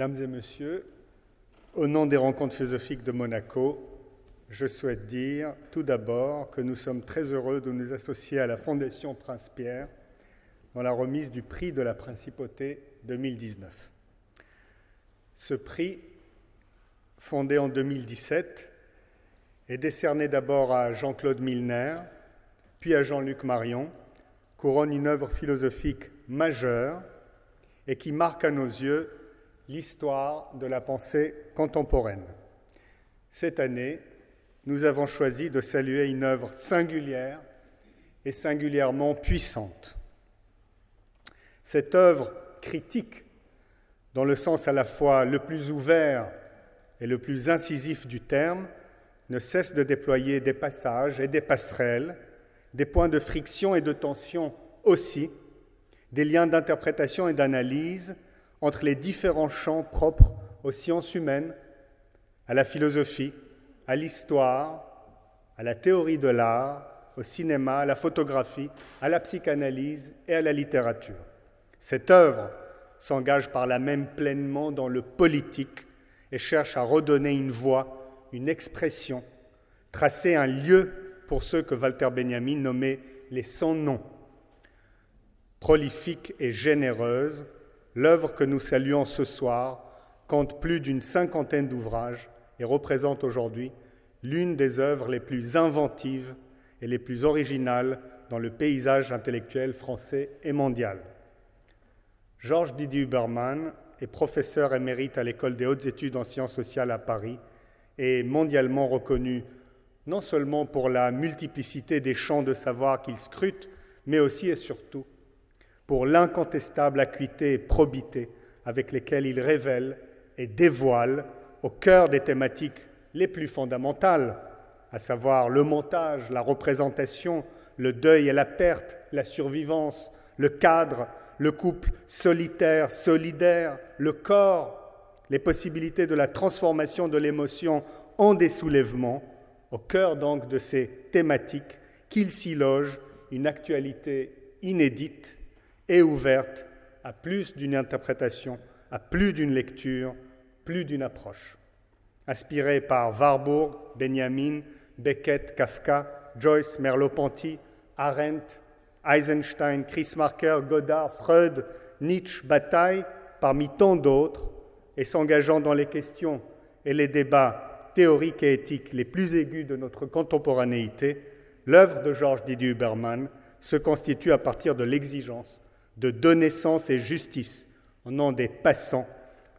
Mesdames et messieurs, au nom des rencontres philosophiques de Monaco, je souhaite dire tout d'abord que nous sommes très heureux de nous associer à la Fondation Prince-Pierre dans la remise du prix de la Principauté 2019. Ce prix, fondé en 2017, est décerné d'abord à Jean-Claude Milner, puis à Jean-Luc Marion, couronne une œuvre philosophique majeure et qui marque à nos yeux l'histoire de la pensée contemporaine. Cette année, nous avons choisi de saluer une œuvre singulière et singulièrement puissante. Cette œuvre critique, dans le sens à la fois le plus ouvert et le plus incisif du terme, ne cesse de déployer des passages et des passerelles, des points de friction et de tension aussi, des liens d'interprétation et d'analyse entre les différents champs propres aux sciences humaines, à la philosophie, à l'histoire, à la théorie de l'art, au cinéma, à la photographie, à la psychanalyse et à la littérature. Cette œuvre s'engage par là même pleinement dans le politique et cherche à redonner une voix, une expression, tracer un lieu pour ceux que Walter Benjamin nommait les sans-noms. Prolifique et généreuse, L'œuvre que nous saluons ce soir compte plus d'une cinquantaine d'ouvrages et représente aujourd'hui l'une des œuvres les plus inventives et les plus originales dans le paysage intellectuel français et mondial. Georges Didier Huberman est professeur émérite à l'École des hautes études en sciences sociales à Paris et mondialement reconnu non seulement pour la multiplicité des champs de savoir qu'il scrute, mais aussi et surtout pour l'incontestable acuité et probité avec lesquelles il révèle et dévoile au cœur des thématiques les plus fondamentales, à savoir le montage, la représentation, le deuil et la perte, la survivance, le cadre, le couple solitaire, solidaire, le corps, les possibilités de la transformation de l'émotion en des soulèvements, au cœur donc de ces thématiques qu'il s'y loge une actualité inédite et ouverte à plus d'une interprétation, à plus d'une lecture, plus d'une approche. Inspiré par Warburg, Benjamin, Beckett, Kafka, Joyce, Merleau-Ponty, Arendt, Eisenstein, Chris Marker, Godard, Freud, Nietzsche, Bataille, parmi tant d'autres, et s'engageant dans les questions et les débats théoriques et éthiques les plus aigus de notre contemporanéité, l'œuvre de Georges Didier Huberman se constitue à partir de l'exigence de donner sens et justice au nom des passants,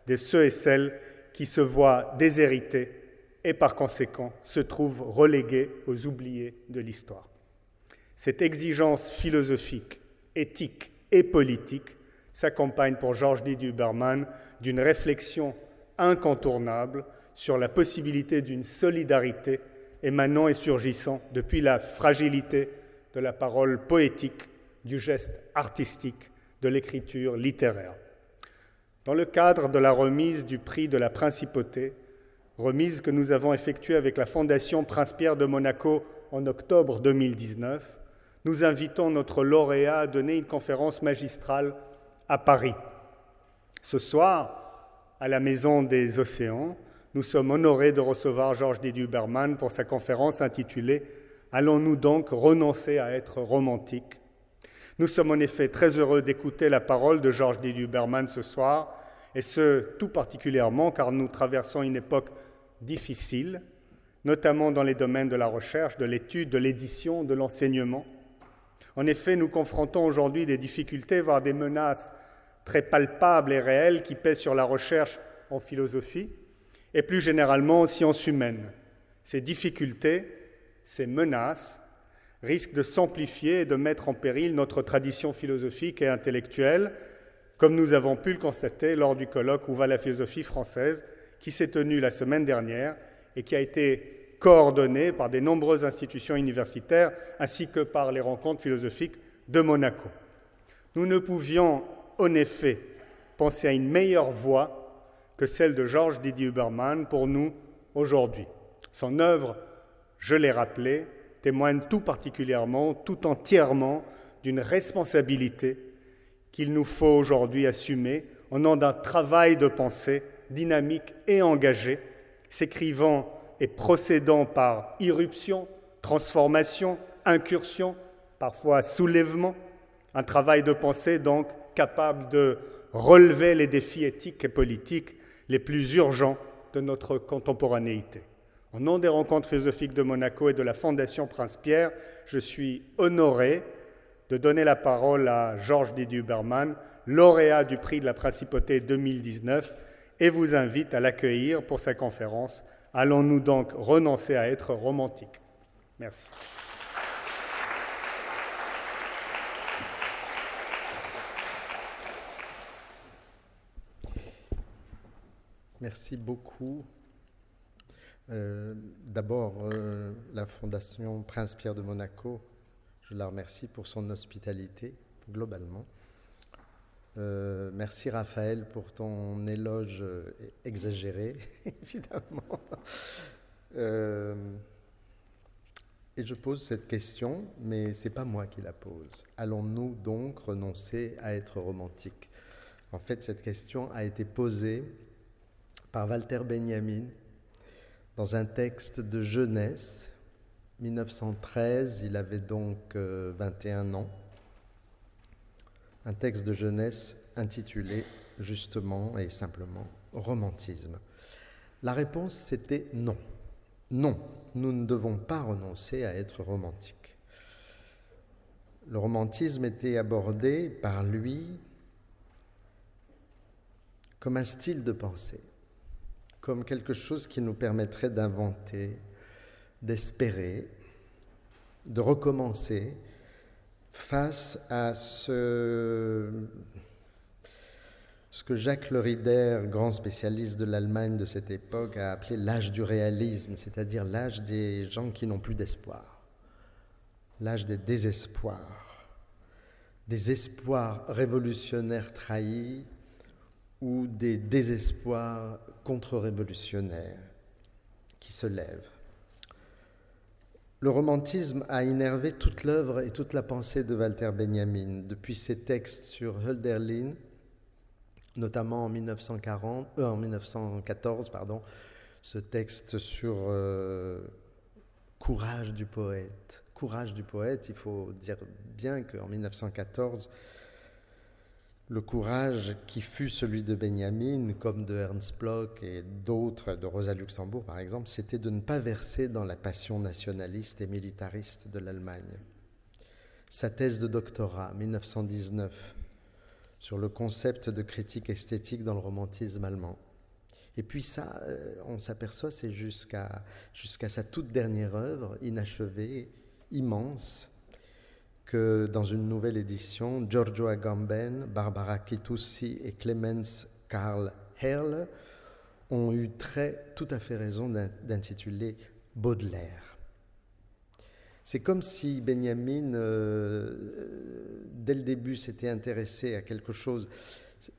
de ceux et celles qui se voient déshérités et par conséquent se trouvent relégués aux oubliés de l'histoire. Cette exigence philosophique, éthique et politique s'accompagne pour Georges Didier Huberman d'une réflexion incontournable sur la possibilité d'une solidarité émanant et surgissant depuis la fragilité de la parole poétique, du geste artistique de l'écriture littéraire. Dans le cadre de la remise du prix de la principauté, remise que nous avons effectuée avec la Fondation Prince-Pierre de Monaco en octobre 2019, nous invitons notre lauréat à donner une conférence magistrale à Paris. Ce soir, à la Maison des Océans, nous sommes honorés de recevoir Georges Didier Huberman pour sa conférence intitulée Allons-nous donc renoncer à être romantiques? Nous sommes en effet très heureux d'écouter la parole de Georges D. Huberman ce soir, et ce tout particulièrement car nous traversons une époque difficile, notamment dans les domaines de la recherche, de l'étude, de l'édition, de l'enseignement. En effet, nous confrontons aujourd'hui des difficultés, voire des menaces très palpables et réelles qui pèsent sur la recherche en philosophie et plus généralement aux sciences humaines. Ces difficultés, ces menaces risque de s'amplifier et de mettre en péril notre tradition philosophique et intellectuelle, comme nous avons pu le constater lors du colloque Où va la philosophie française, qui s'est tenu la semaine dernière et qui a été coordonné par des nombreuses institutions universitaires ainsi que par les rencontres philosophiques de Monaco. Nous ne pouvions en effet penser à une meilleure voie que celle de Georges Didier Huberman pour nous aujourd'hui. Son œuvre, je l'ai rappelé, témoigne tout particulièrement, tout entièrement d'une responsabilité qu'il nous faut aujourd'hui assumer au nom d'un travail de pensée dynamique et engagé, s'écrivant et procédant par irruption, transformation, incursion, parfois soulèvement, un travail de pensée donc capable de relever les défis éthiques et politiques les plus urgents de notre contemporanéité. Au nom des rencontres philosophiques de Monaco et de la Fondation Prince-Pierre, je suis honoré de donner la parole à Georges Didier Berman, lauréat du prix de la Principauté 2019, et vous invite à l'accueillir pour sa conférence. Allons-nous donc renoncer à être romantiques? Merci. Merci beaucoup. Euh, d'abord, euh, la Fondation Prince-Pierre de Monaco, je la remercie pour son hospitalité, globalement. Euh, merci Raphaël pour ton éloge exagéré, évidemment. et je pose cette question, mais c'est pas moi qui la pose. Allons-nous donc renoncer à être romantiques En fait, cette question a été posée par Walter Benjamin dans un texte de jeunesse, 1913, il avait donc 21 euh, ans, un texte de jeunesse intitulé justement et simplement Romantisme. La réponse c'était non. Non, nous ne devons pas renoncer à être romantiques. Le romantisme était abordé par lui comme un style de pensée comme quelque chose qui nous permettrait d'inventer, d'espérer, de recommencer face à ce, que Jacques Lerider, grand spécialiste de l'Allemagne de cette époque, a appelé l'âge du réalisme, c'est-à-dire l'âge des gens qui n'ont plus d'espoir, l'âge des désespoirs, des espoirs révolutionnaires trahis ou des désespoirs contre-révolutionnaires qui se lèvent. Le romantisme a énervé toute l'œuvre et toute la pensée de Walter Benjamin, depuis ses textes sur Hölderlin, notamment en, 1940, euh, en 1914, pardon, ce texte sur euh, courage du poète. Courage du poète, il faut dire bien qu'en 1914, le courage qui fut celui de Benjamin, comme de Ernst Bloch et d'autres, de Rosa Luxembourg par exemple, c'était de ne pas verser dans la passion nationaliste et militariste de l'Allemagne. Sa thèse de doctorat, 1919, sur le concept de critique esthétique dans le romantisme allemand. Et puis ça, euh, on s'aperçoit, c'est jusqu'à sa toute dernière œuvre, inachevée, immense, que dans une nouvelle édition, Giorgio Agamben, Barbara Kitussi et Clemens Karl Herle ont eu très tout à fait raison d'intituler Baudelaire. C'est comme si Benjamin, euh, dès le début, s'était intéressé à quelque chose.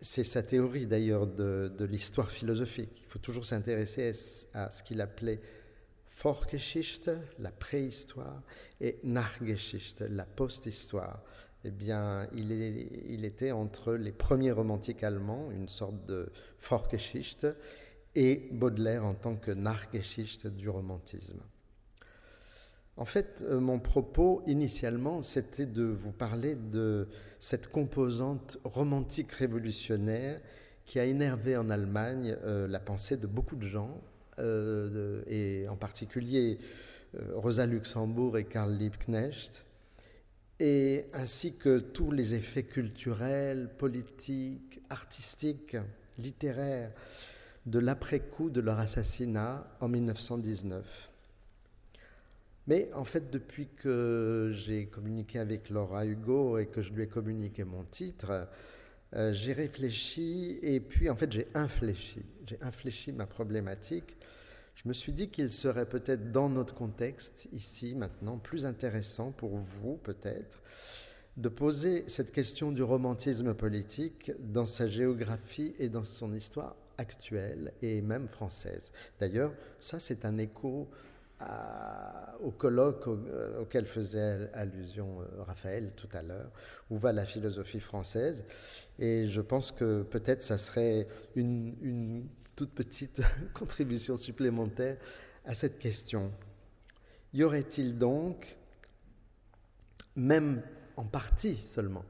C'est sa théorie d'ailleurs de, de l'histoire philosophique. Il faut toujours s'intéresser à ce qu'il appelait Vorgeschichte, la préhistoire, et Nachgeschichte, la post-histoire. Eh bien, il, était entre les premiers romantiques allemands, une sorte de Vorgeschichte, et Baudelaire en tant que Nachgeschichte du romantisme. En fait, euh, mon propos initialement, c'était de vous parler de cette composante romantique révolutionnaire qui a énervé en Allemagne euh, la pensée de beaucoup de gens, euh, et en particulier euh, Rosa Luxembourg et Karl Liebknecht, et ainsi que tous les effets culturels, politiques, artistiques, littéraires de l'après-coup de leur assassinat en 1919. Mais en fait, depuis que j'ai communiqué avec Laura Hugo et que je lui ai communiqué mon titre, euh, j'ai réfléchi et puis en fait j'ai infléchi. J'ai infléchi ma problématique. Je me suis dit qu'il serait peut-être dans notre contexte, ici, maintenant, plus intéressant pour vous peut-être, de poser cette question du romantisme politique dans sa géographie et dans son histoire actuelle et même française. D'ailleurs, ça c'est un écho au colloque auquel faisait allusion Raphaël tout à l'heure, où va la philosophie française. Et je pense que peut-être ça serait une toute petite contribution supplémentaire à cette question. Y aurait-il donc, même en partie seulement,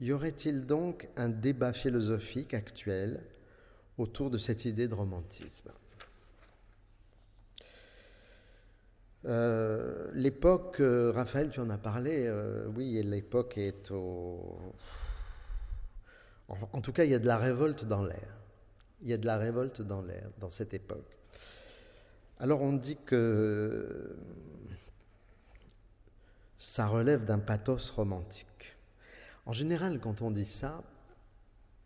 y aurait-il donc un débat philosophique actuel autour de cette idée de romantisme? Euh, L'époque, euh, Raphaël, tu en as parlé, euh, oui, l'époque est au... en, tout cas, il y a de la révolte dans l'air. Il y a de la révolte dans l'air, dans cette époque. Alors on dit que ça relève d'un pathos romantique. En général, quand on dit ça,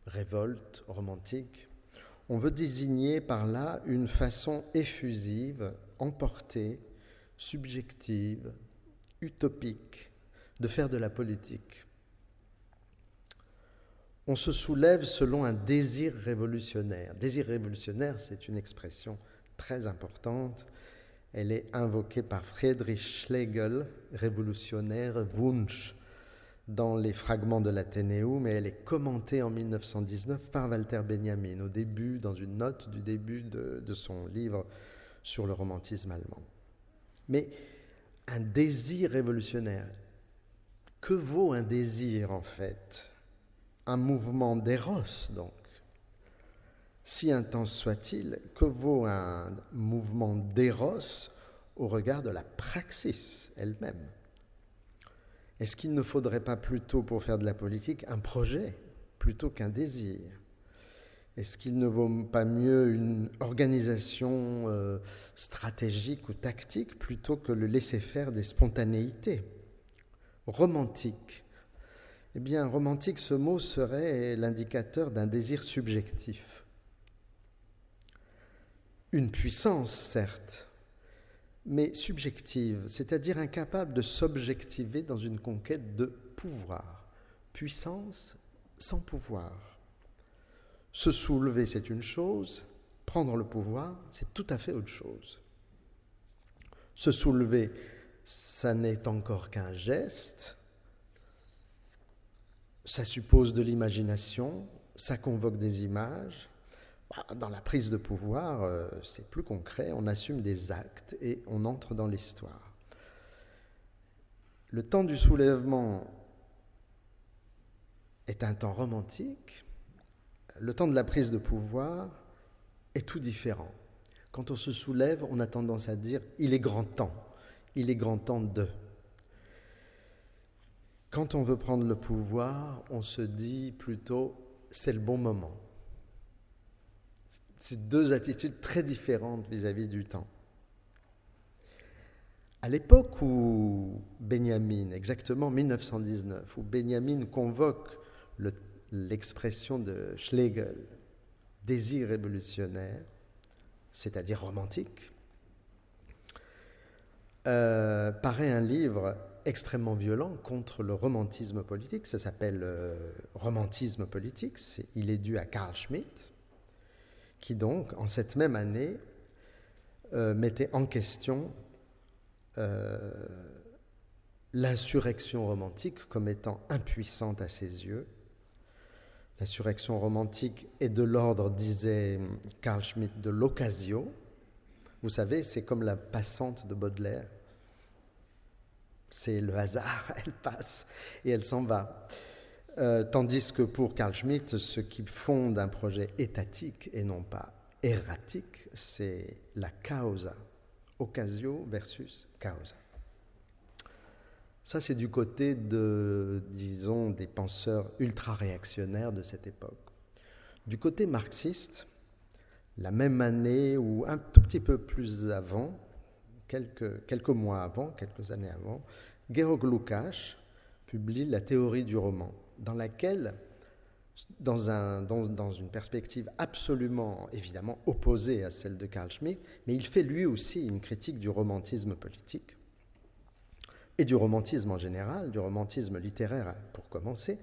révolte, romantique, on veut désigner par là une façon effusive, emportée, subjective, utopique de faire de la politique. On se soulève selon un désir révolutionnaire. Désir révolutionnaire, c'est une expression très importante. Elle est invoquée par Friedrich Schlegel, révolutionnaire, Wunsch, dans les fragments de l'Athénéum, mais elle est commentée en 1919 par Walter Benjamin, au début, dans une note du début de son livre sur le romantisme allemand. Mais un désir révolutionnaire, que vaut un désir en fait? Un mouvement d'éros, donc. Si intense soit-il, que vaut un mouvement d'éros au regard de la praxis elle-même? Est-ce qu'il ne faudrait pas plutôt, pour faire de la politique, un projet plutôt qu'un désir? Est-ce qu'il ne vaut pas mieux une organisation euh, stratégique ou tactique plutôt que le laisser-faire des spontanéités romantiques eh bien, romantique, ce mot serait l'indicateur d'un désir subjectif. Une puissance, certes, mais subjective, c'est-à-dire incapable de s'objectiver dans une conquête de pouvoir. Puissance sans pouvoir. Se soulever, c'est une chose, prendre le pouvoir, c'est tout à fait autre chose. Se soulever, ça n'est encore qu'un geste, ça suppose de l'imagination, ça convoque des images. Bah, dans la prise de pouvoir, euh, c'est plus concret, on assume des actes et on entre dans l'histoire. Le temps du soulèvement est un temps romantique, le temps de la prise de pouvoir est tout différent. Quand on se soulève, on a tendance à dire il est grand temps, il est grand temps de. Quand on veut prendre le pouvoir, on se dit plutôt c'est le bon moment. C'est deux attitudes très différentes vis-à-vis du temps. À l'époque où Benjamin, exactement 1919, où Benjamin convoque l'expression de Schlegel, désir révolutionnaire, c'est-à-dire romantique, euh, paraît un livre extrêmement violent contre le romantisme politique. Ça s'appelle euh, romantisme politique. il est dû à Carl Schmitt, qui donc, en cette même année, euh, mettait en question euh, l'insurrection romantique comme étant impuissante à ses yeux. L'insurrection romantique est de l'ordre, disait Carl Schmitt, de l'occasio. Vous savez, c'est comme la passante de Baudelaire c'est le hasard, elle passe et elle s'en va. Euh, tandis que pour Carl Schmitt, ce qui fonde un projet étatique et non pas erratique, c'est la causa, occasio versus causa. Ça, c'est du côté de, disons, des penseurs ultra-réactionnaires de cette époque. Du côté marxiste, la même année ou un tout petit peu plus avant, quelques, mois avant, quelques années avant, Georg Lukács publie La théorie du roman, dans laquelle, dans, dans, une perspective absolument, évidemment, opposée à celle de Carl Schmitt, mais il fait lui aussi une critique du romantisme politique et du romantisme en général, du romantisme littéraire pour commencer.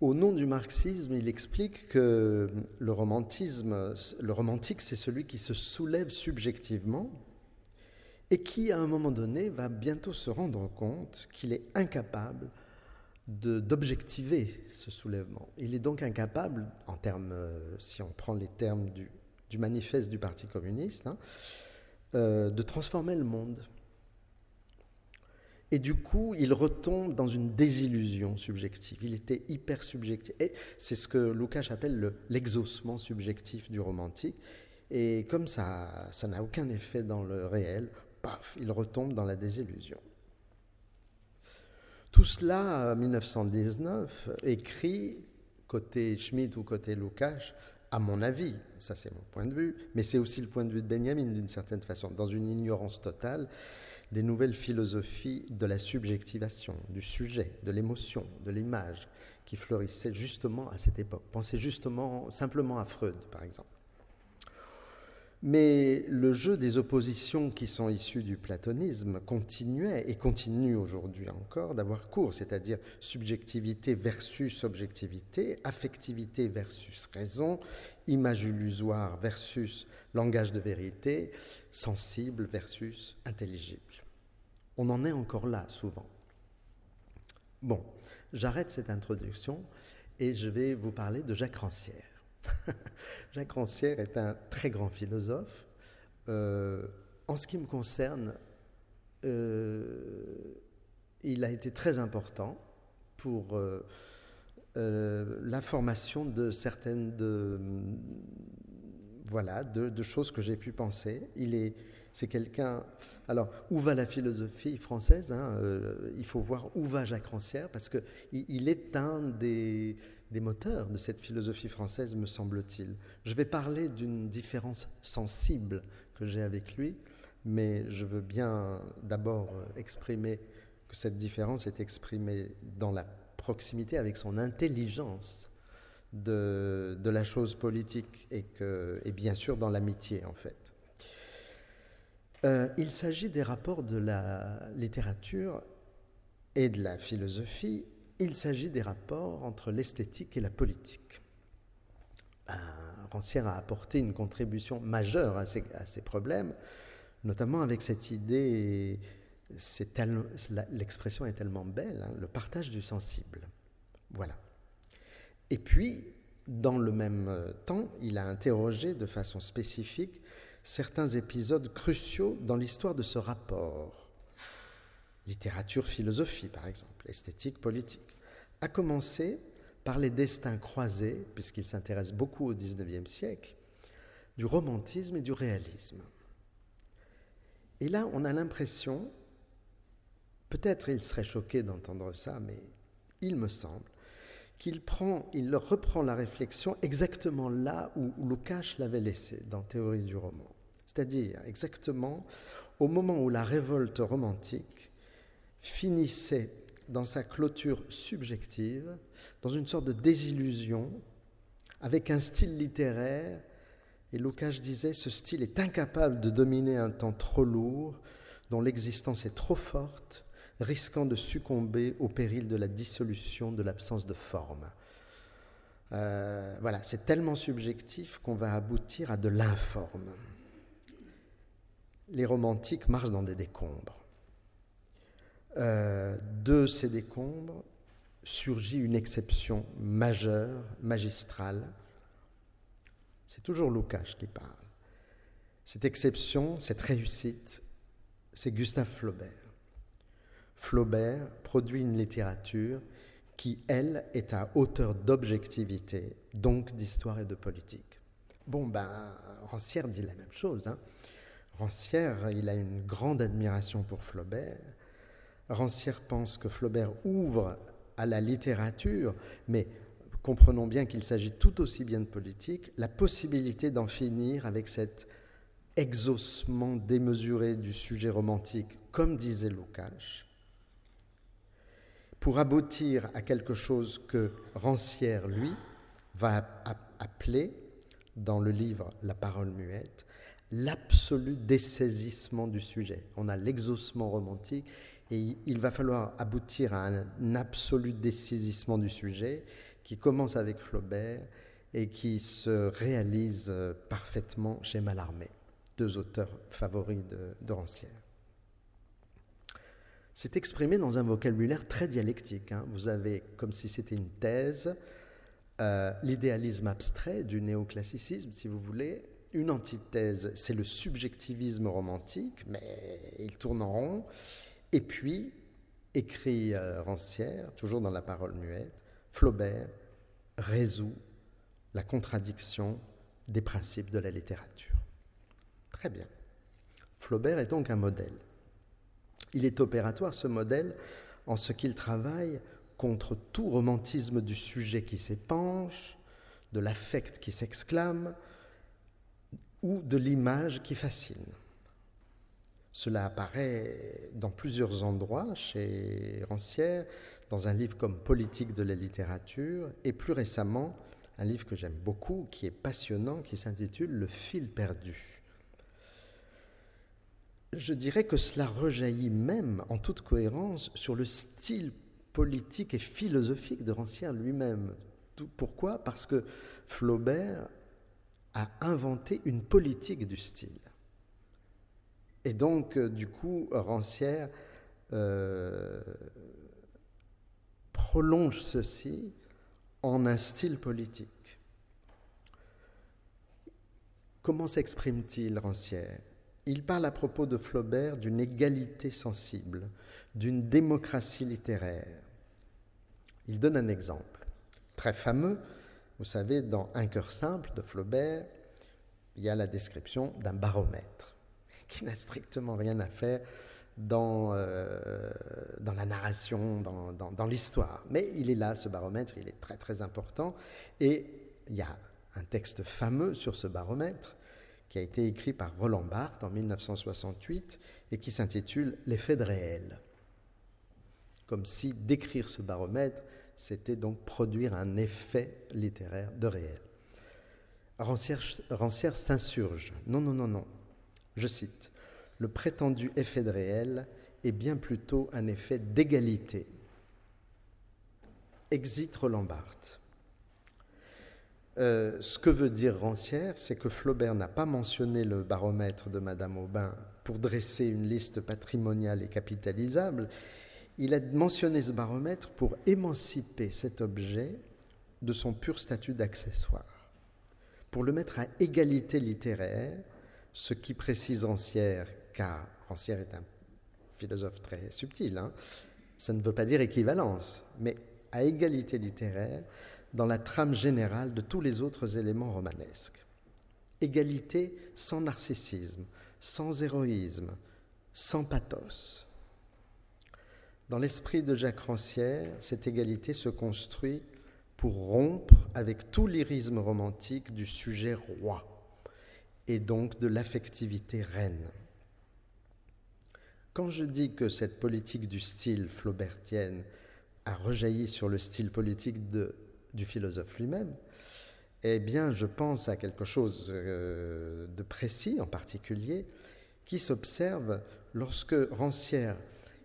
Au nom du marxisme, il explique que le romantisme, le romantique, c'est celui qui se soulève subjectivement, et qui, à un moment donné, va bientôt se rendre compte qu'il est incapable d'objectiver ce soulèvement. Il est donc incapable, en termes, euh, si on prend les termes du, manifeste du Parti communiste, hein, euh, de transformer le monde. Et du coup, il retombe dans une désillusion subjective. Il était hyper subjectif. Et c'est ce que Lukács appelle l'exaucement subjectif du romantique. Et comme ça, ça n'a aucun effet dans le réel, paf, il retombe dans la désillusion. Tout cela, en 1919, écrit côté Schmitt ou côté Lukács, à mon avis, ça c'est mon point de vue, mais c'est aussi le point de vue de Benjamin d'une certaine façon, dans une ignorance totale des nouvelles philosophies de la subjectivation, du sujet, de l'émotion, de l'image, qui fleurissaient justement à cette époque. Pensez justement simplement à Freud, par exemple. Mais le jeu des oppositions qui sont issues du platonisme continuait et continue aujourd'hui encore d'avoir cours, c'est-à-dire subjectivité versus objectivité, affectivité versus raison, image illusoire versus langage de vérité, sensible versus intelligible. On en est encore là souvent. Bon, j'arrête cette introduction et je vais vous parler de Jacques Rancière. Jacques Rancière est un très grand philosophe. Euh, en ce qui me concerne, euh, il a été très important pour euh, la formation de certaines de, voilà, de, choses que j'ai pu penser. Il est, c'est quelqu'un. Alors, où va la philosophie française hein, Il faut voir où va Jacques Rancière, parce qu'il il est un des, des moteurs de cette philosophie française, me semble-t-il. Je vais parler d'une différence sensible que j'ai avec lui, mais je veux bien d'abord exprimer que cette différence est exprimée dans la proximité avec son intelligence de, la chose politique et, que, et bien sûr dans l'amitié en fait. Euh, il s'agit des rapports de la littérature et de la philosophie il s'agit des rapports entre l'esthétique et la politique. Rancière a apporté une contribution majeure à ces, problèmes, notamment avec cette idée, l'expression est tellement belle, hein, le partage du sensible. Voilà. Et puis, dans le même temps, il a interrogé de façon spécifique certains épisodes cruciaux dans l'histoire de ce rapport littérature, philosophie par exemple, esthétique, politique, a commencé par les destins croisés, puisqu'il s'intéresse beaucoup au XIXe siècle, du romantisme et du réalisme. Et là, on a l'impression, peut-être il serait choqué d'entendre ça, mais il me semble, qu'il prend, il reprend la réflexion exactement là où, où l'avait laissé dans Théorie du roman. C'est-à-dire exactement au moment où la révolte romantique finissait dans sa clôture subjective, dans une sorte de désillusion, avec un style littéraire, et Lukács disait, ce style est incapable de dominer un temps trop lourd, dont l'existence est trop forte, risquant de succomber au péril de la dissolution, de l'absence de forme. Euh, voilà, c'est tellement subjectif qu'on va aboutir à de l'informe. Les romantiques marchent dans des décombres. Euh, de ces décombres surgit une exception majeure, magistrale. C'est toujours Lukács qui parle. Cette exception, cette réussite, c'est Gustave Flaubert. Flaubert produit une littérature qui, elle, est à hauteur d'objectivité, donc d'histoire et de politique. Bon, ben, Rancière dit la même chose. Hein. Rancière, il a une grande admiration pour Flaubert. Rancière pense que Flaubert ouvre à la littérature, mais comprenons bien qu'il s'agit tout aussi bien de politique, la possibilité d'en finir avec cet exaucement démesuré du sujet romantique, comme disait Lukács, pour aboutir à quelque chose que Rancière, lui, va appeler, dans le livre La parole muette, l'absolu dessaisissement du sujet. On a l'exaucement romantique et il va falloir aboutir à un absolu dessaisissement du sujet qui commence avec Flaubert et qui se réalise euh, parfaitement chez Mallarmé, deux auteurs favoris de, de Rancière. C'est exprimé dans un vocabulaire très dialectique. Hein. Vous avez, comme si c'était une thèse, euh, l'idéalisme abstrait du néoclassicisme, si vous voulez. Une antithèse, c'est le subjectivisme romantique, mais il tourne en rond. Et puis, écrit euh, Rancière, toujours dans la parole muette, Flaubert résout la contradiction des principes de la littérature. Très bien. Flaubert est donc un modèle. Il est opératoire, ce modèle, en ce qu'il travaille contre tout romantisme du sujet qui s'épanche, de l'affect qui s'exclame, ou de l'image qui fascine. Cela apparaît dans plusieurs endroits chez Rancière, dans un livre comme Politique de la littérature, et plus récemment, un livre que j'aime beaucoup, qui est passionnant, qui s'intitule Le fil perdu je dirais que cela rejaillit même en toute cohérence sur le style politique et philosophique de Rancière lui-même. Pourquoi? Parce que Flaubert a inventé une politique du style. Et donc, euh, du coup, Rancière euh, prolonge ceci en un style politique. Comment s'exprime-t-il, Rancière? Il parle à propos de Flaubert d'une égalité sensible, d'une démocratie littéraire. Il donne un exemple très fameux. Vous savez, dans Un cœur simple de Flaubert, il y a la description d'un baromètre qui n'a strictement rien à faire dans, euh, dans la narration, dans, dans l'histoire. Mais il est là, ce baromètre, il est très très important. Et il y a un texte fameux sur ce baromètre qui a été écrit par Roland Barthes en 1968 et qui s'intitule L'effet de réel. Comme si décrire ce baromètre, c'était donc produire un effet littéraire de réel. Rancière, s'insurge. Non, non, non, non. Je cite. Le prétendu effet de réel est bien plutôt un effet d'égalité. Exit Roland Barthes. Euh, ce que veut dire Rancière, c'est que Flaubert n'a pas mentionné le baromètre de Madame Aubin pour dresser une liste patrimoniale et capitalisable. Il a mentionné ce baromètre pour émanciper cet objet de son pur statut d'accessoire, pour le mettre à égalité littéraire, ce qui précise Rancière, car Rancière est un philosophe très subtil, hein. ça ne veut pas dire équivalence, mais à égalité littéraire dans la trame générale de tous les autres éléments romanesques. Égalité sans narcissisme, sans héroïsme, sans pathos. Dans l'esprit de Jacques Rancière, cette égalité se construit pour rompre avec tout lyrisme romantique du sujet roi et donc de l'affectivité reine. Quand je dis que cette politique du style flaubertienne a rejailli sur le style politique du philosophe lui-même, eh bien, je pense à quelque chose euh, de précis en particulier qui s'observe lorsque Rancière,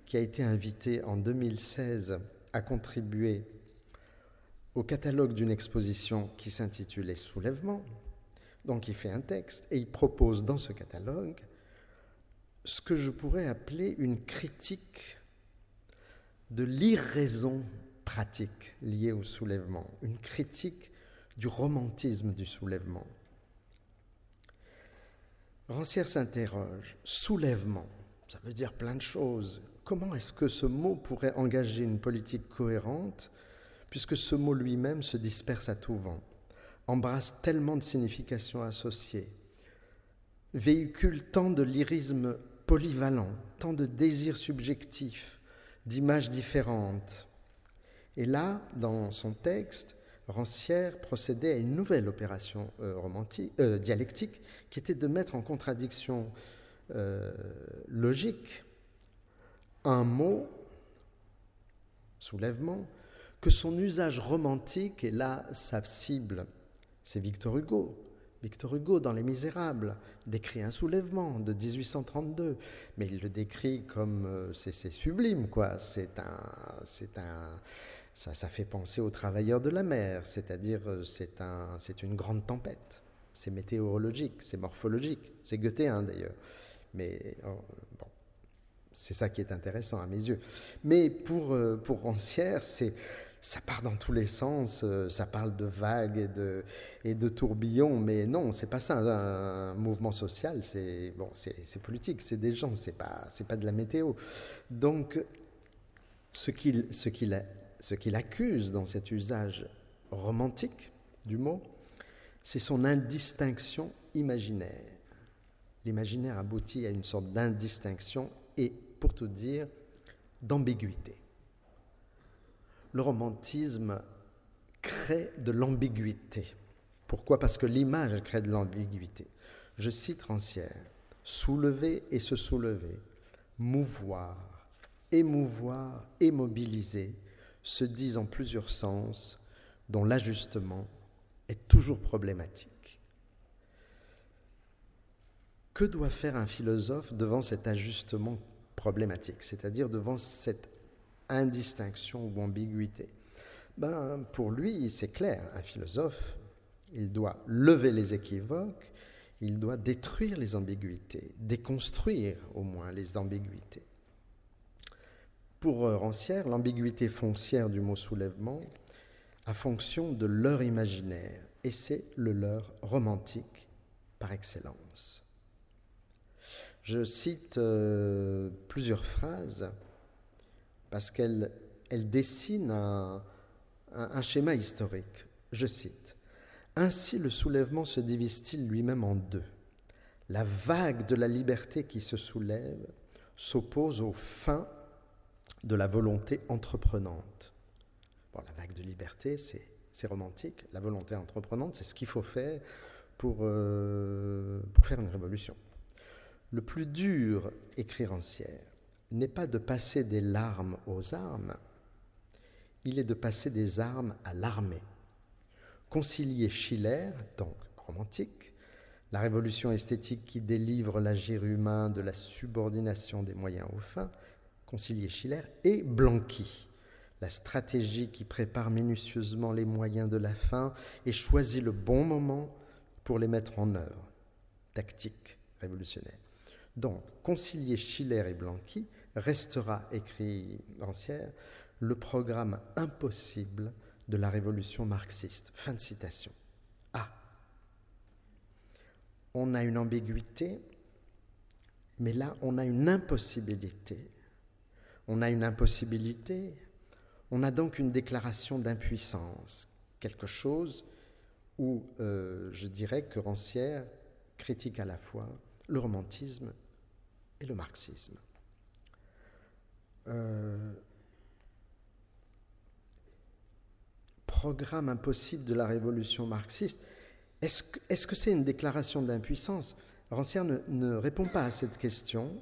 qui a été invité en 2016 à contribuer au catalogue d'une exposition qui s'intitule Les soulèvements, donc il fait un texte et il propose dans ce catalogue ce que je pourrais appeler une critique de l'irraison pratique liée au soulèvement, une critique du romantisme du soulèvement. Rancière s'interroge, soulèvement, ça veut dire plein de choses. Comment est-ce que ce mot pourrait engager une politique cohérente, puisque ce mot lui-même se disperse à tout vent, embrasse tellement de significations associées, véhicule tant de lyrisme polyvalent, tant de désirs subjectifs, d'images différentes, et là, dans son texte, Rancière procédait à une nouvelle opération euh, euh, dialectique qui était de mettre en contradiction euh, logique un mot, soulèvement, que son usage romantique, et là sa cible, c'est Victor Hugo. Victor Hugo, dans Les Misérables, décrit un soulèvement de 1832, mais il le décrit comme c'est sublime, quoi. C'est un, c'est un, ça, ça fait penser aux travailleurs de la mer, c'est-à-dire euh, c'est un, une grande tempête. C'est météorologique, c'est morphologique, c'est goethéen d'ailleurs. Mais oh, bon. C'est ça qui est intéressant à mes yeux. Mais pour, euh, pour Rancière, c'est ça part dans tous les sens, euh, ça parle de vagues et de, tourbillons, mais non, c'est pas ça un, mouvement social, c'est bon, c'est politique, c'est des gens, c'est pas c'est pas de la météo. Donc ce qu'il ce qu'il ce qu'il accuse dans cet usage romantique du mot, c'est son indistinction imaginaire. L'imaginaire aboutit à une sorte d'indistinction et, pour tout dire, d'ambiguïté. Le romantisme crée de l'ambiguïté. Pourquoi? Parce que l'image crée de l'ambiguïté. Je cite Rancière soulever et se soulever, mouvoir, émouvoir et mobiliser se disent en plusieurs sens, dont l'ajustement est toujours problématique. Que doit faire un philosophe devant cet ajustement problématique, c'est-à-dire devant cette indistinction ou ambiguïté ben, Pour lui, c'est clair, un philosophe, il doit lever les équivoques, il doit détruire les ambiguïtés, déconstruire au moins les ambiguïtés. Pour Rancière, l'ambiguïté foncière du mot soulèvement a fonction de leur imaginaire, et c'est le leur romantique par excellence. Je cite euh, plusieurs phrases parce qu'elles dessinent un, un schéma historique. Je cite Ainsi le soulèvement se divise-t-il lui-même en deux. La vague de la liberté qui se soulève s'oppose au fin de la volonté entreprenante. Bon, la vague de liberté, c'est romantique. La volonté entreprenante, c'est ce qu'il faut faire pour, euh, faire une révolution. Le plus dur, écrit Rancière, n'est pas de passer des larmes aux armes, il est de passer des armes à l'armée. Concilier Schiller, donc romantique, la révolution esthétique qui délivre l'agir humain de la subordination des moyens aux fins, concilier Schiller, et Blanqui, la stratégie qui prépare minutieusement les moyens de la fin et choisit le bon moment pour les mettre en œuvre. Tactique révolutionnaire. Donc, concilier Schiller et Blanqui restera, écrit Rancière, le programme impossible de la révolution marxiste. Fin de citation. Ah On a une ambiguïté, mais là, on a une impossibilité on a une impossibilité, on a donc une déclaration d'impuissance, quelque chose où euh, je dirais que Rancière critique à la fois le romantisme et le marxisme. Euh, programme impossible de la révolution marxiste, est-ce que c'est une déclaration d'impuissance Rancière ne répond pas à cette question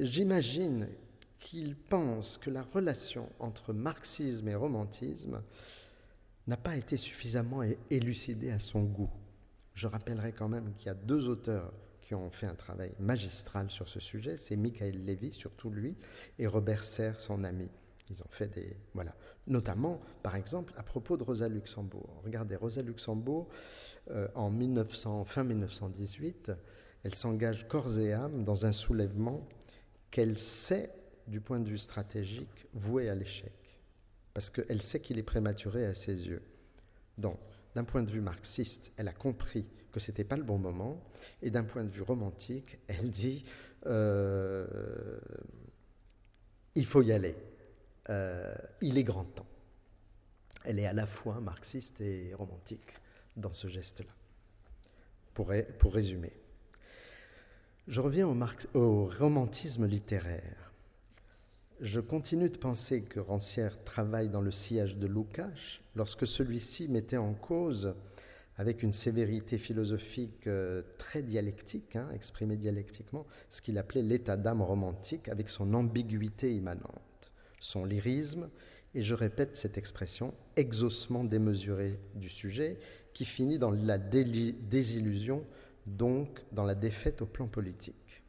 j'imagine qu'il pense que la relation entre marxisme et romantisme n'a pas été suffisamment élucidée à son goût. Je rappellerai quand même qu'il y a deux auteurs qui ont fait un travail magistral sur ce sujet, c'est Michael Levy, surtout lui, et Robert Serre, son ami. Ils ont fait des... Voilà. Notamment, par exemple, à propos de Rosa Luxembourg. Regardez, Rosa Luxembourg, euh, en 1900, fin 1918, elle s'engage corps et âme dans un soulèvement qu'elle sait, du point de vue stratégique, vouer à l'échec, parce qu'elle sait qu'il est prématuré à ses yeux. Donc, d'un point de vue marxiste, elle a compris que ce n'était pas le bon moment, et d'un point de vue romantique, elle dit euh, il faut y aller, euh, il est grand temps. Elle est à la fois marxiste et romantique dans ce geste-là, pour, pour résumer. Je reviens au, romantisme littéraire. Je continue de penser que Rancière travaille dans le sillage de Lukács lorsque celui-ci mettait en cause, avec une sévérité philosophique euh, très dialectique, hein, exprimée dialectiquement, ce qu'il appelait l'état d'âme romantique avec son ambiguïté immanente, son lyrisme, et je répète cette expression, exaucement démesuré du sujet, qui finit dans la désillusion donc dans la défaite au plan politique.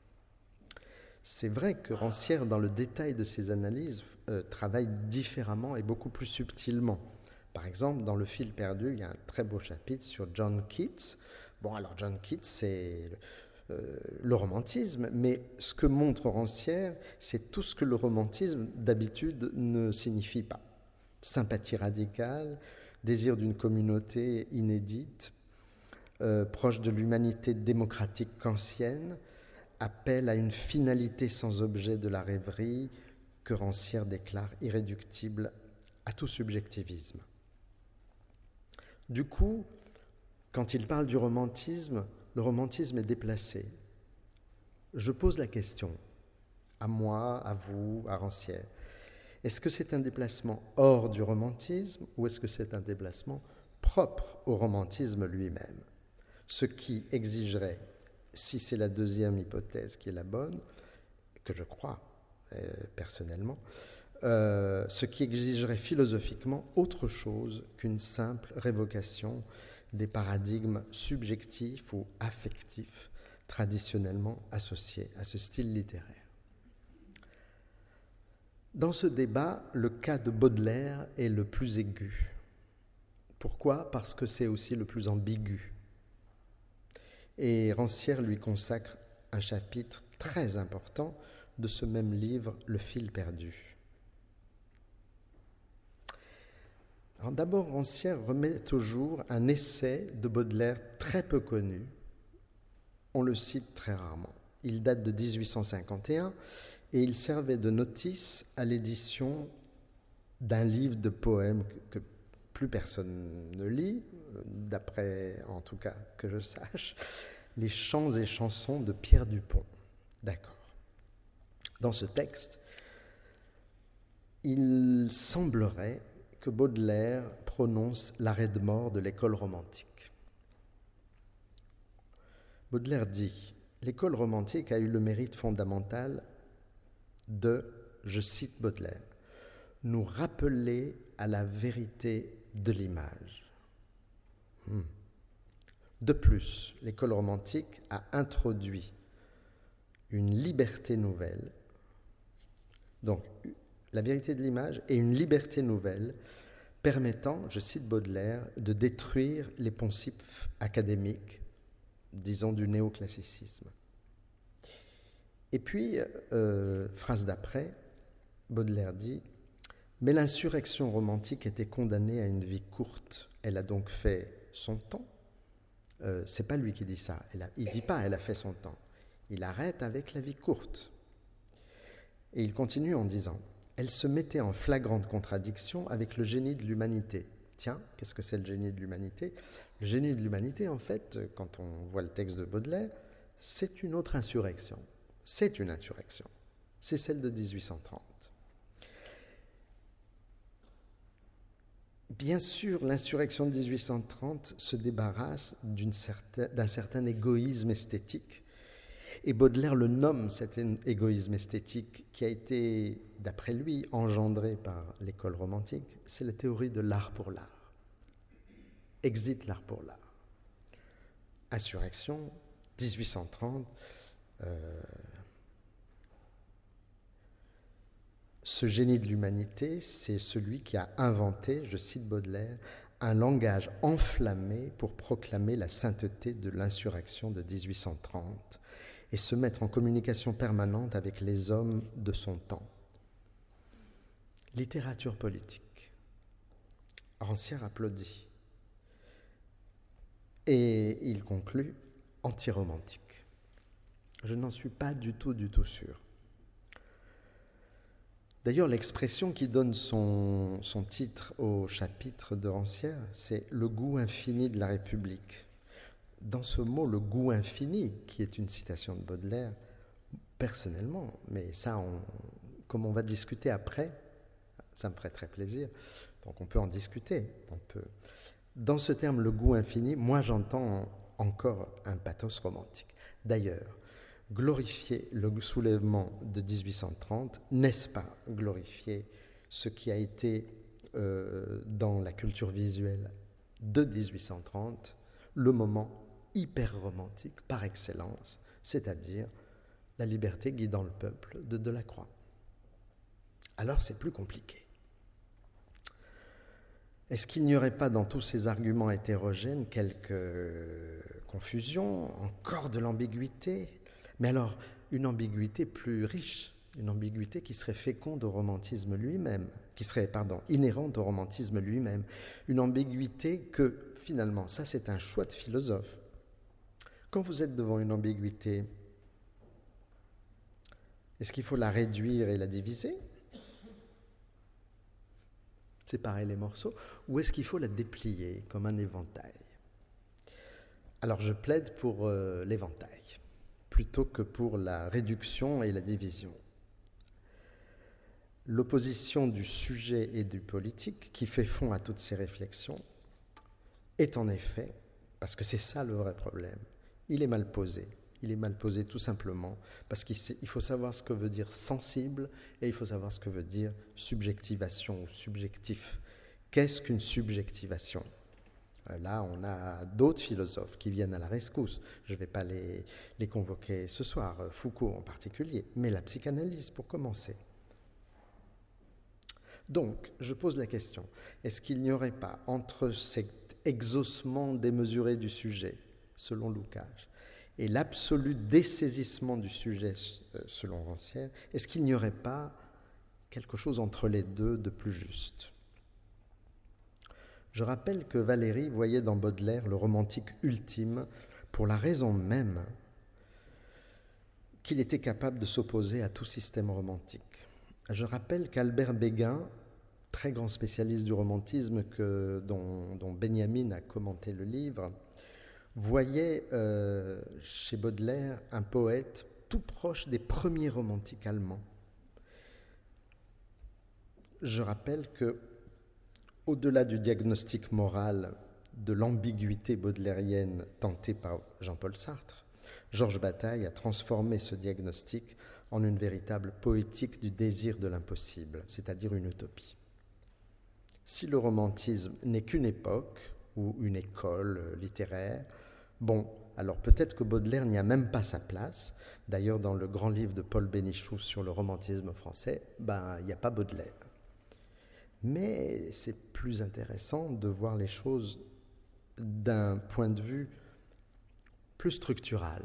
C'est vrai que Rancière, dans le détail de ses analyses, euh, travaille différemment et beaucoup plus subtilement. Par exemple, dans Le fil perdu, il y a un très beau chapitre sur John Keats. Bon, alors John Keats, c'est euh, le romantisme, mais ce que montre Rancière, c'est tout ce que le romantisme d'habitude ne signifie pas. Sympathie radicale, désir d'une communauté inédite, euh, proche de l'humanité démocratique kantienne, appel à une finalité sans objet de la rêverie que Rancière déclare irréductible à tout subjectivisme. Du coup, quand il parle du romantisme, le romantisme est déplacé. Je pose la question, à moi, à vous, à Rancière, est-ce que c'est un déplacement hors du romantisme ou est-ce que c'est un déplacement propre au romantisme lui-même? Ce qui exigerait, si c'est la deuxième hypothèse qui est la bonne, que je crois euh, personnellement, euh, ce qui exigerait philosophiquement autre chose qu'une simple révocation des paradigmes subjectifs ou affectifs traditionnellement associés à ce style littéraire. Dans ce débat, le cas de Baudelaire est le plus aigu. Pourquoi? Parce que c'est aussi le plus ambigu. Et Rancière lui consacre un chapitre très important de ce même livre, Le fil perdu. D'abord, Rancière remet au jour un essai de Baudelaire très peu connu. On le cite très rarement. Il date de 1851 et il servait de notice à l'édition d'un livre de poèmes que, plus personne ne lit, d'après en tout cas que je sache, les chants et chansons de Pierre Dupont. D'accord. Dans ce texte, il semblerait que Baudelaire prononce l'arrêt de mort de l'école romantique. Baudelaire dit L'école romantique a eu le mérite fondamental de, je cite Baudelaire, nous rappeler à la vérité de l'image. Hmm. De plus, l'école romantique a introduit une liberté nouvelle, donc la vérité de l'image et une liberté nouvelle permettant, je cite Baudelaire, de détruire les poncifs académiques, disons du néoclassicisme. Et puis, euh, phrase d'après, Baudelaire dit Mais l'insurrection romantique était condamnée à une vie courte. Elle a donc fait son temps. Euh, c'est pas lui qui dit ça. Elle il dit pas elle a fait son temps. Il arrête avec la vie courte. Et il continue en disant Elle se mettait en flagrante contradiction avec le génie de l'humanité. Tiens, qu'est-ce que c'est le génie de l'humanité? Le génie de l'humanité, en fait, quand on voit le texte de Baudelaire, c'est une autre insurrection c'est une insurrection. C'est celle de 1830. Bien sûr, l'insurrection de 1830 se débarrasse d'un certain, certain égoïsme esthétique. Et Baudelaire le nomme cet égoïsme esthétique qui a été, d'après lui, engendré par l'école romantique. C'est la théorie de l'art pour l'art. Exit l'art pour l'art. Insurrection, 1830. Euh, ce génie de l'humanité, c'est celui qui a inventé, je cite Baudelaire, un langage enflammé pour proclamer la sainteté de l'insurrection de 1830 et se mettre en communication permanente avec les hommes de son temps. Littérature politique. Rancière applaudit. Et il conclut antiromantique. Je n'en suis pas du tout, du tout sûr. D'ailleurs, l'expression qui donne son, titre au chapitre de Rancière, c'est le goût infini de la République. Dans ce mot, le goût infini, qui est une citation de Baudelaire, personnellement, mais ça, comme on va discuter après, ça me ferait très plaisir. Donc on peut en discuter. On peut. Dans ce terme, le goût infini, moi j'entends encore un pathos romantique. D'ailleurs, glorifier le soulèvement de 1830, n'est-ce pas glorifier ce qui a été euh, dans la culture visuelle de 1830 le moment hyper romantique par excellence, c'est-à-dire la liberté guidant le peuple de Delacroix. Alors c'est plus compliqué. Est-ce qu'il n'y aurait pas dans tous ces arguments hétérogènes quelques confusions, encore de l'ambiguïté? Mais alors, une ambiguïté plus riche, une ambiguïté qui serait féconde au romantisme lui-même, qui serait, pardon, inhérente au romantisme lui-même, une ambiguïté que, finalement, ça c'est un choix de philosophe. Quand vous êtes devant une ambiguïté, est-ce qu'il faut la réduire et la diviser Séparer les morceaux Ou est-ce qu'il faut la déplier comme un éventail? Alors je plaide pour euh, l'éventail plutôt que pour la réduction et la division. L'opposition du sujet et du politique qui fait fond à toutes ces réflexions est en effet, parce que c'est ça le vrai problème, il est mal posé. Il est mal posé tout simplement parce qu'il faut savoir ce que veut dire sensible et il faut savoir ce que veut dire subjectivation ou subjectif. Qu'est-ce qu'une subjectivation? Euh, Là, on a d'autres philosophes qui viennent à la rescousse. Je ne vais pas les, les convoquer ce soir, euh, Foucault en particulier, mais la psychanalyse pour commencer. Donc, je pose la question, est-ce qu'il n'y aurait pas entre cet exaucement démesuré du sujet, selon Lucas, et l'absolu dessaisissement du sujet euh, selon Rancière, est-ce qu'il n'y aurait pas quelque chose entre les deux de plus juste? Je rappelle que Valérie voyait dans Baudelaire le romantique ultime pour la raison même qu'il était capable de s'opposer à tout système romantique. Je rappelle qu'Albert Béguin, très grand spécialiste du romantisme que, dont, dont Benjamin a commenté le livre, voyait euh, chez Baudelaire un poète tout proche des premiers romantiques allemands. Je rappelle que, au-delà du diagnostic moral de l'ambiguïté baudelairienne tentée par Jean-Paul Sartre, Georges Bataille a transformé ce diagnostic en une véritable poétique du désir de l'impossible, c'est-à-dire une utopie. Si le romantisme n'est qu'une époque ou une école littéraire, Bon, alors peut-être que Baudelaire n'y a même pas sa place. D'ailleurs, dans le grand livre de Paul Bénichou sur le romantisme français, ben, il n'y a pas Baudelaire. Mais c'est plus intéressant de voir les choses d'un point de vue plus structural.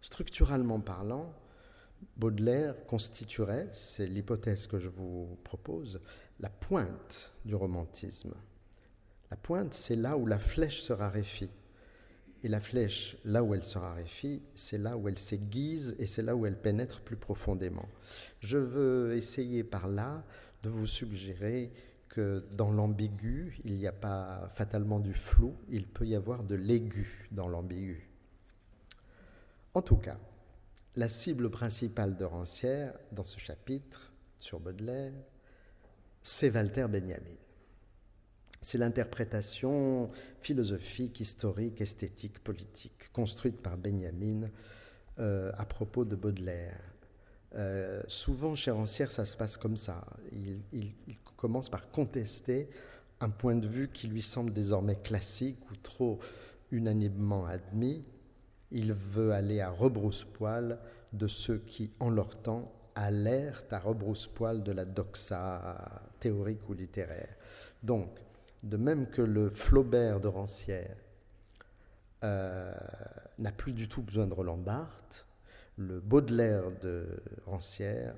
Structuralement parlant, Baudelaire constituerait, c'est l'hypothèse que je vous propose, la pointe du romantisme. La pointe, c'est là où la flèche se raréfie. Et la flèche, là où elle se raréfie, c'est là où elle s'aiguise et c'est là où elle pénètre plus profondément. Je veux essayer par là de vous suggérer que dans l'ambigu, il n'y a pas fatalement du flou, il peut y avoir de l'aigu dans l'ambigu. En tout cas, la cible principale de Rancière dans ce chapitre sur Baudelaire, c'est Walter Benjamin. C'est l'interprétation philosophique, historique, esthétique, politique, construite par Benjamin euh, à propos de Baudelaire. Euh, souvent, chez Rancière, ça se passe comme ça. Il, il, commence par contester un point de vue qui lui semble désormais classique ou trop unanimement admis. Il veut aller à rebrousse-poil de ceux qui, en leur temps, alertent à rebrousse-poil de la doxa théorique ou littéraire. Donc, de même que le Flaubert de Rancière euh, n'a plus du tout besoin de Roland Barthes, le Baudelaire de Rancière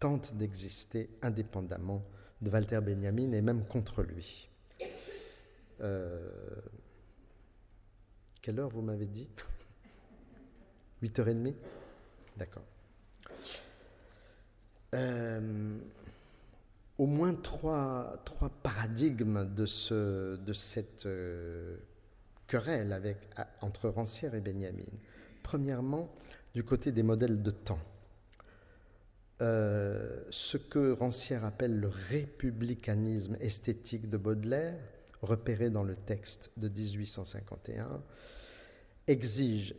tente d'exister indépendamment de Walter Benjamin et même contre lui. Euh, quelle heure vous m'avez dit? 8h30 D'accord. Euh, au moins trois, trois paradigmes de, ce, de cette euh, querelle avec, entre Rancière et Benjamin. Premièrement, du côté des modèles de temps. Euh, ce que Rancière appelle le républicanisme esthétique de Baudelaire, repéré dans le texte de 1851, exige,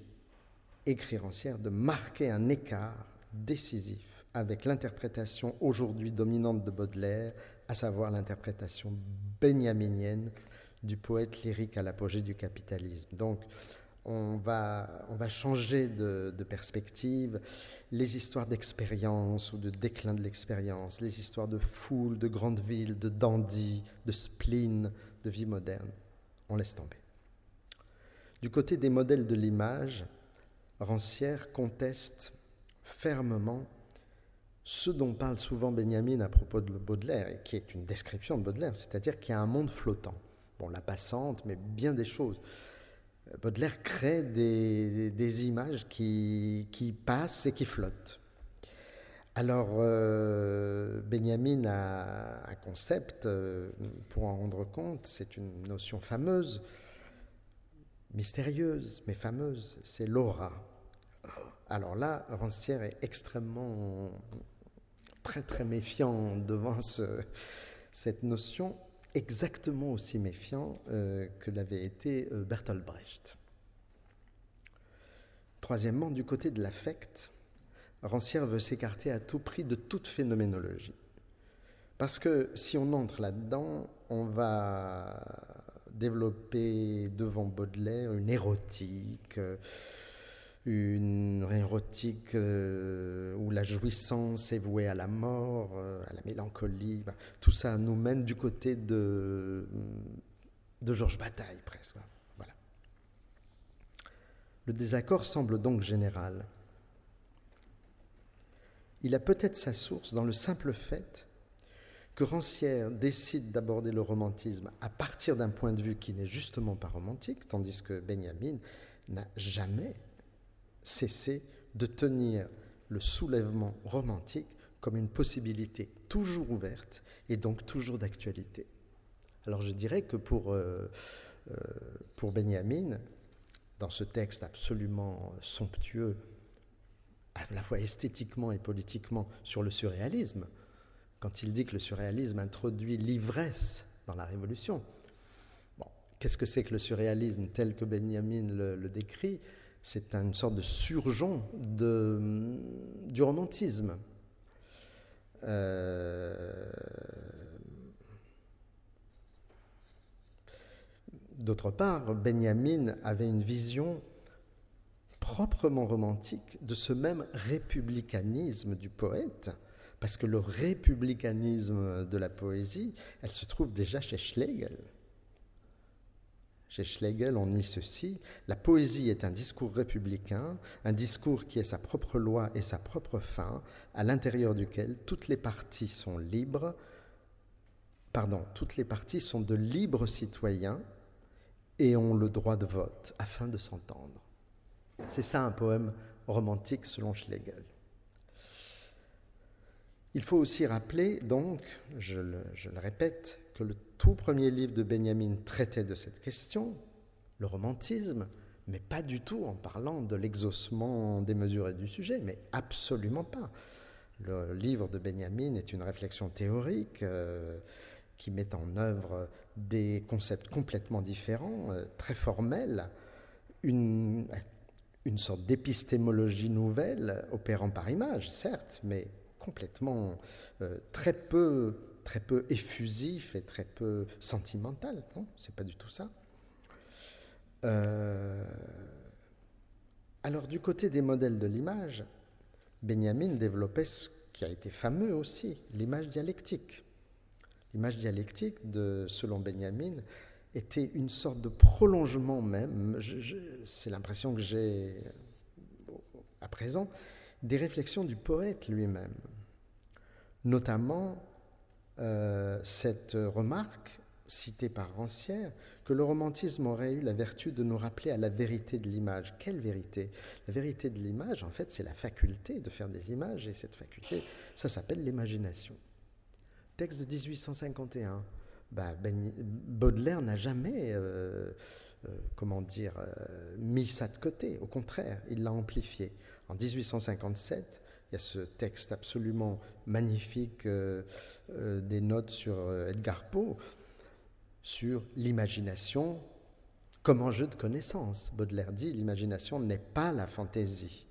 écrit Rancière, de marquer un écart décisif avec l'interprétation aujourd'hui dominante de Baudelaire, à savoir l'interprétation benjaminienne du poète lyrique à l'apogée du capitalisme. Donc, on, va, on va changer de, perspective. Les histoires d'expérience ou de déclin de l'expérience, les histoires de foule, de grandes villes, de dandy, de spleen, de vie moderne, on laisse tomber. Du côté des modèles de l'image, Rancière conteste fermement ce dont parle souvent Benjamin à propos de Baudelaire, et qui est une description de Baudelaire, c'est-à-dire qu'il y a un monde flottant. Bon, la passante, mais bien des choses. Baudelaire crée des, images qui, passent et qui flottent. Alors, euh, Benjamin a un concept, euh, pour en rendre compte, c'est une notion fameuse, mystérieuse, mais fameuse, c'est l'aura. Alors là, Rancière est extrêmement, très très méfiant devant cette notion, exactement aussi méfiant euh, que l'avait été euh, Bertolt Brecht. Troisièmement, du côté de l'affect, Rancière veut s'écarter à tout prix de toute phénoménologie. Parce que si on entre là-dedans, on va développer devant Baudelaire une érotique, euh, une érotique euh, où la jouissance est vouée à la mort, euh, à la mélancolie. tout ça nous mène du côté de, de Georges Bataille, presque. Voilà. Le désaccord semble donc général. Il a peut-être sa source dans le simple fait que Rancière décide d'aborder le romantisme à partir d'un point de vue qui n'est justement pas romantique, tandis que Benjamin n'a jamais cesser de tenir le soulèvement romantique comme une possibilité toujours ouverte et donc toujours d'actualité. Alors je dirais que pour, euh, euh, pour Benjamin, dans ce texte absolument somptueux, à la fois esthétiquement et politiquement, sur le surréalisme, quand il dit que le surréalisme introduit l'ivresse dans la Révolution, qu'est-ce que c'est que le surréalisme tel que Benjamin le décrit? C'est une sorte de surgeon du romantisme. Euh, d'autre part, Benjamin avait une vision proprement romantique de ce même républicanisme du poète, parce que le républicanisme de la poésie, elle se trouve déjà chez Schlegel. Chez Schlegel, on dit ceci, la poésie est un discours républicain, un discours qui est sa propre loi et sa propre fin, à l'intérieur duquel toutes les parties sont libres, pardon, toutes les parties sont de libres citoyens et ont le droit de vote afin de s'entendre. C'est ça un poème romantique selon Schlegel. Il faut aussi rappeler, donc, je le, je le répète, que le tout premier livre de Benjamin traitait de cette question, le romantisme, mais pas du tout en parlant de l'exaucement démesuré du sujet, mais absolument pas. Le livre de Benjamin est une réflexion théorique euh, qui met en œuvre des concepts complètement différents, euh, très formels, une, une sorte d'épistémologie nouvelle, opérant par image, certes, mais complètement euh, très peu très peu effusif et très peu sentimental. Non, c'est pas du tout ça. Euh, alors, du côté des modèles de l'image, Benjamin développait ce qui a été fameux aussi, l'image dialectique. L'image dialectique, selon Benjamin, était une sorte de prolongement même, c'est l'impression que j'ai à présent, des réflexions du poète lui-même, notamment euh, cette remarque citée par Rancière, que le romantisme aurait eu la vertu de nous rappeler à la vérité de l'image. Quelle vérité? La vérité de l'image, en fait, c'est la faculté de faire des images, et cette faculté, ça s'appelle l'imagination. Texte de 1851. Bah, ben, Baudelaire n'a jamais, euh, euh, comment dire, mis ça de côté. Au contraire, il l'a amplifié. En 1857, il y a ce texte absolument magnifique euh, euh, des notes sur euh, Edgar Poe, sur l'imagination comme enjeu de connaissance. Baudelaire dit l'imagination n'est pas la fantaisie.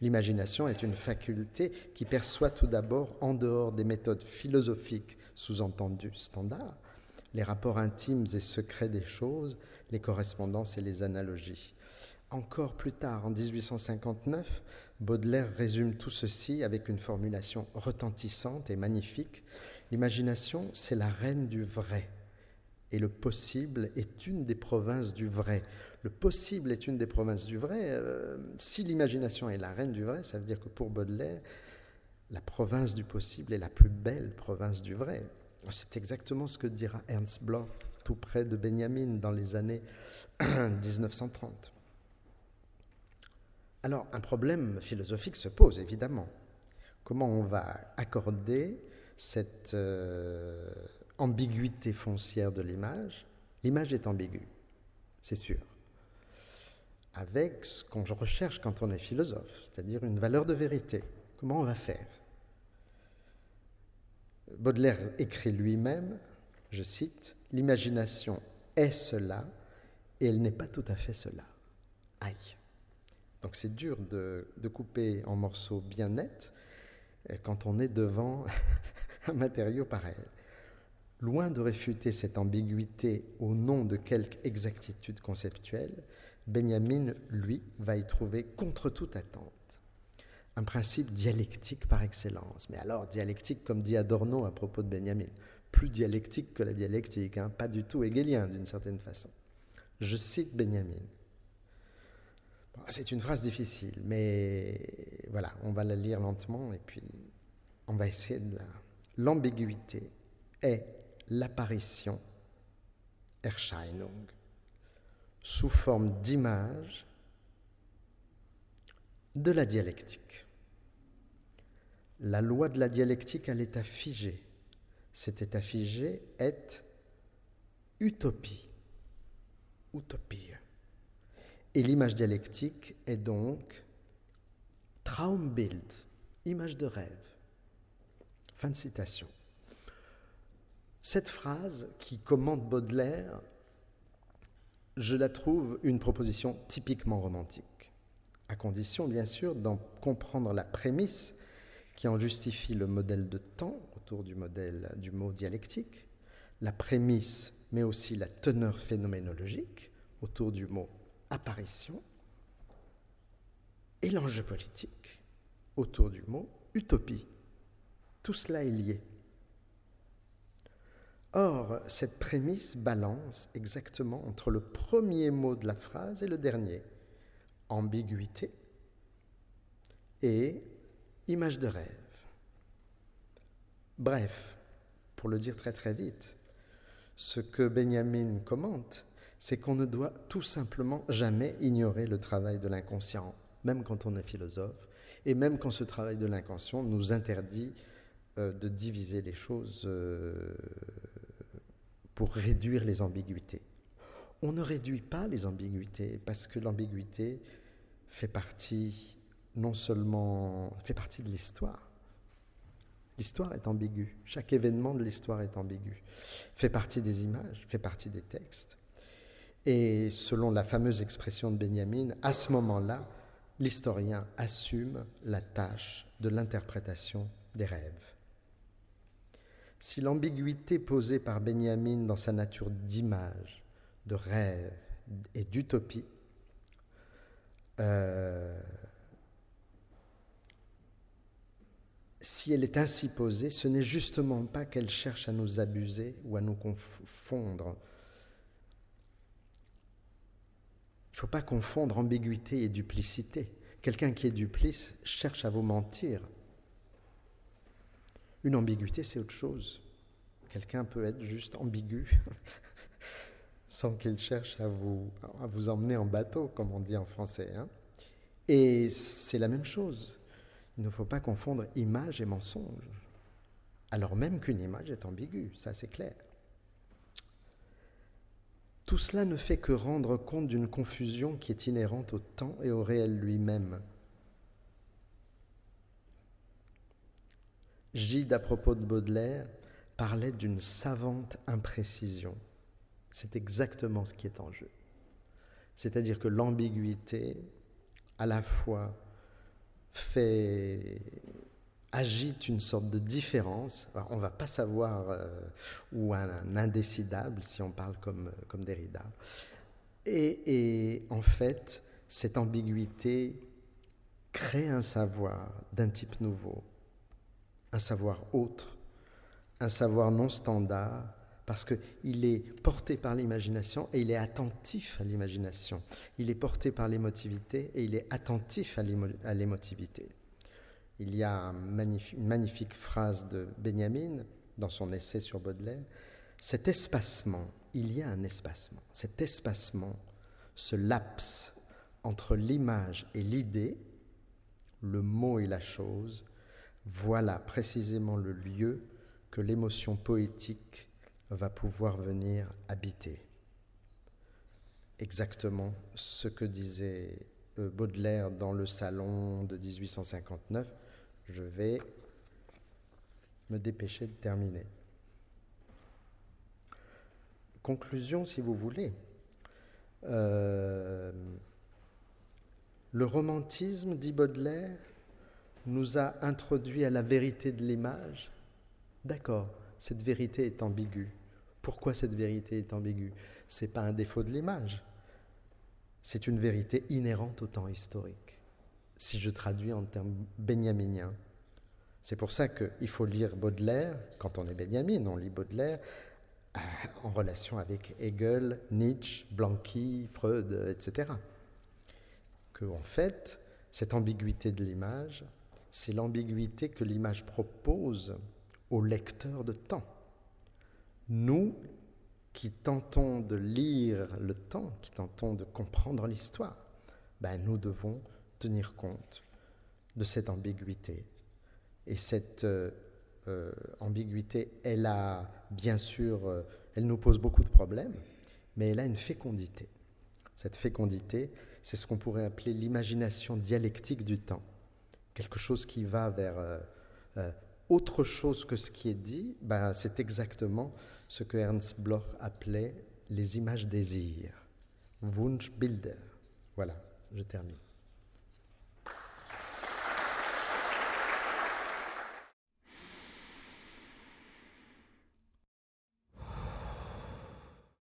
L'imagination est une faculté qui perçoit tout d'abord en dehors des méthodes philosophiques sous-entendues standards les rapports intimes et secrets des choses, les correspondances et les analogies. Encore plus tard, en 1859, Baudelaire résume tout ceci avec une formulation retentissante et magnifique. L'imagination, c'est la reine du vrai, et le possible est une des provinces du vrai. Le possible est une des provinces du vrai. Euh, si l'imagination est la reine du vrai, ça veut dire que pour Baudelaire, la province du possible est la plus belle province du vrai. C'est exactement ce que dira Ernst Bloch tout près de Benjamin dans les années 1930. Alors un problème philosophique se pose évidemment. Comment on va accorder cette euh, ambiguïté foncière de l'image? L'image est ambiguë, c'est sûr, avec ce qu'on recherche quand on est philosophe, c'est-à-dire une valeur de vérité. Comment on va faire? Baudelaire écrit lui-même, je cite, L'imagination est cela et elle n'est pas tout à fait cela. Aïe. Donc c'est dur de, couper en morceaux bien nets euh, quand on est devant un matériau pareil. Loin de réfuter cette ambiguïté au nom de quelque exactitude conceptuelle, Benjamin, lui, va y trouver contre toute attente un principe dialectique par excellence. Mais alors, dialectique, comme dit Adorno à propos de Benjamin, plus dialectique que la dialectique, hein, pas du tout hegelien d'une certaine façon. Je cite Benjamin. C'est une phrase difficile, mais voilà, on va la lire lentement et puis on va essayer de la... L'ambiguïté est l'apparition, Erscheinung, sous forme d'image de la dialectique. La loi de la dialectique à l'état figé. Cet état figé est utopie. Utopie. Et l'image dialectique est donc Traumbild, image de rêve. Fin de citation. Cette phrase qui commente Baudelaire, je la trouve une proposition typiquement romantique, à condition bien sûr d'en comprendre la prémisse qui en justifie le modèle de temps autour du modèle du mot dialectique, la prémisse, mais aussi la teneur phénoménologique autour du mot apparition, et l'enjeu politique autour du mot utopie. Tout cela est lié. Or, cette prémisse balance exactement entre le premier mot de la phrase et le dernier, ambiguïté et image de rêve. Bref, pour le dire très très vite, ce que Benjamin commente, c'est qu'on ne doit tout simplement jamais ignorer le travail de l'inconscient, même quand on est philosophe, et même quand ce travail de l'inconscient nous interdit euh, de diviser les choses euh, pour réduire les ambiguïtés. On ne réduit pas les ambiguïtés parce que l'ambiguïté fait partie non seulement fait partie de l'histoire. L'histoire est ambiguë. Chaque événement de l'histoire est ambigu. Fait partie des images, fait partie des textes. Et selon la fameuse expression de Benjamin, à ce moment-là, l'historien assume la tâche de l'interprétation des rêves. Si l'ambiguïté posée par Benjamin dans sa nature d'image, de rêve et d'utopie euh, si elle est ainsi posée, ce n'est justement pas qu'elle cherche à nous abuser ou à nous confondre. Il ne faut pas confondre ambiguïté et duplicité. Quelqu'un qui est duplice cherche à vous mentir. Une ambiguïté, c'est autre chose. Quelqu'un peut être juste ambigu sans qu'il cherche à vous, emmener en bateau, comme on dit en français. Hein. Et c'est la même chose. Il ne faut pas confondre image et mensonge, alors même qu'une image est ambiguë, ça c'est clair. Tout cela ne fait que rendre compte d'une confusion qui est inhérente au temps et au réel lui-même. Gide, à propos de Baudelaire, parlait d'une savante imprécision. C'est exactement ce qui est en jeu. C'est-à-dire que l'ambiguïté, à la fois fait agite une sorte de différence. on ne va pas savoir, euh, ou un, indécidable, si on parle comme, comme Derrida. Et, en fait, cette ambiguïté crée un savoir d'un type nouveau, un savoir autre, un savoir non standard, parce qu'il est porté par l'imagination et il est attentif à l'imagination. Il est porté par l'émotivité et il est attentif à l'émotivité. Il y a une magnifique phrase de Benjamin dans son essai sur Baudelaire. Cet espacement, il y a un espacement. Cet espacement, ce laps entre l'image et l'idée, le mot et la chose, voilà précisément le lieu que l'émotion poétique va pouvoir venir habiter. Exactement ce que disait euh, Baudelaire dans le salon de 1859 je vais me dépêcher de terminer. Conclusion, si vous voulez. Euh, le romantisme, dit Baudelaire, nous a introduit à la vérité de l'image. D'accord, cette vérité est ambiguë. Pourquoi cette vérité est ambiguë? Ce n'est pas un défaut de l'image. C'est une vérité inhérente au temps historique si je traduis en termes benjaminiens. C'est pour ça qu'il faut lire Baudelaire, quand on est Benjamin, on lit Baudelaire euh, en relation avec Hegel, Nietzsche, Blanqui, Freud, etc. Que, en fait, cette ambiguïté de l'image, c'est l'ambiguïté que l'image propose au lecteur de temps. Nous qui tentons de lire le temps, qui tentons de comprendre l'histoire, ben nous devons tenir compte de cette ambiguïté. Et cette euh, euh, ambiguïté, elle a bien sûr, euh, elle nous pose beaucoup de problèmes, mais elle a une fécondité. Cette fécondité, c'est ce qu'on pourrait appeler l'imagination dialectique du temps. Quelque chose qui va vers autre chose que ce qui est dit, ben, c'est exactement ce que Ernst Bloch appelait les images désirs. Wunschbilder. Voilà, je termine.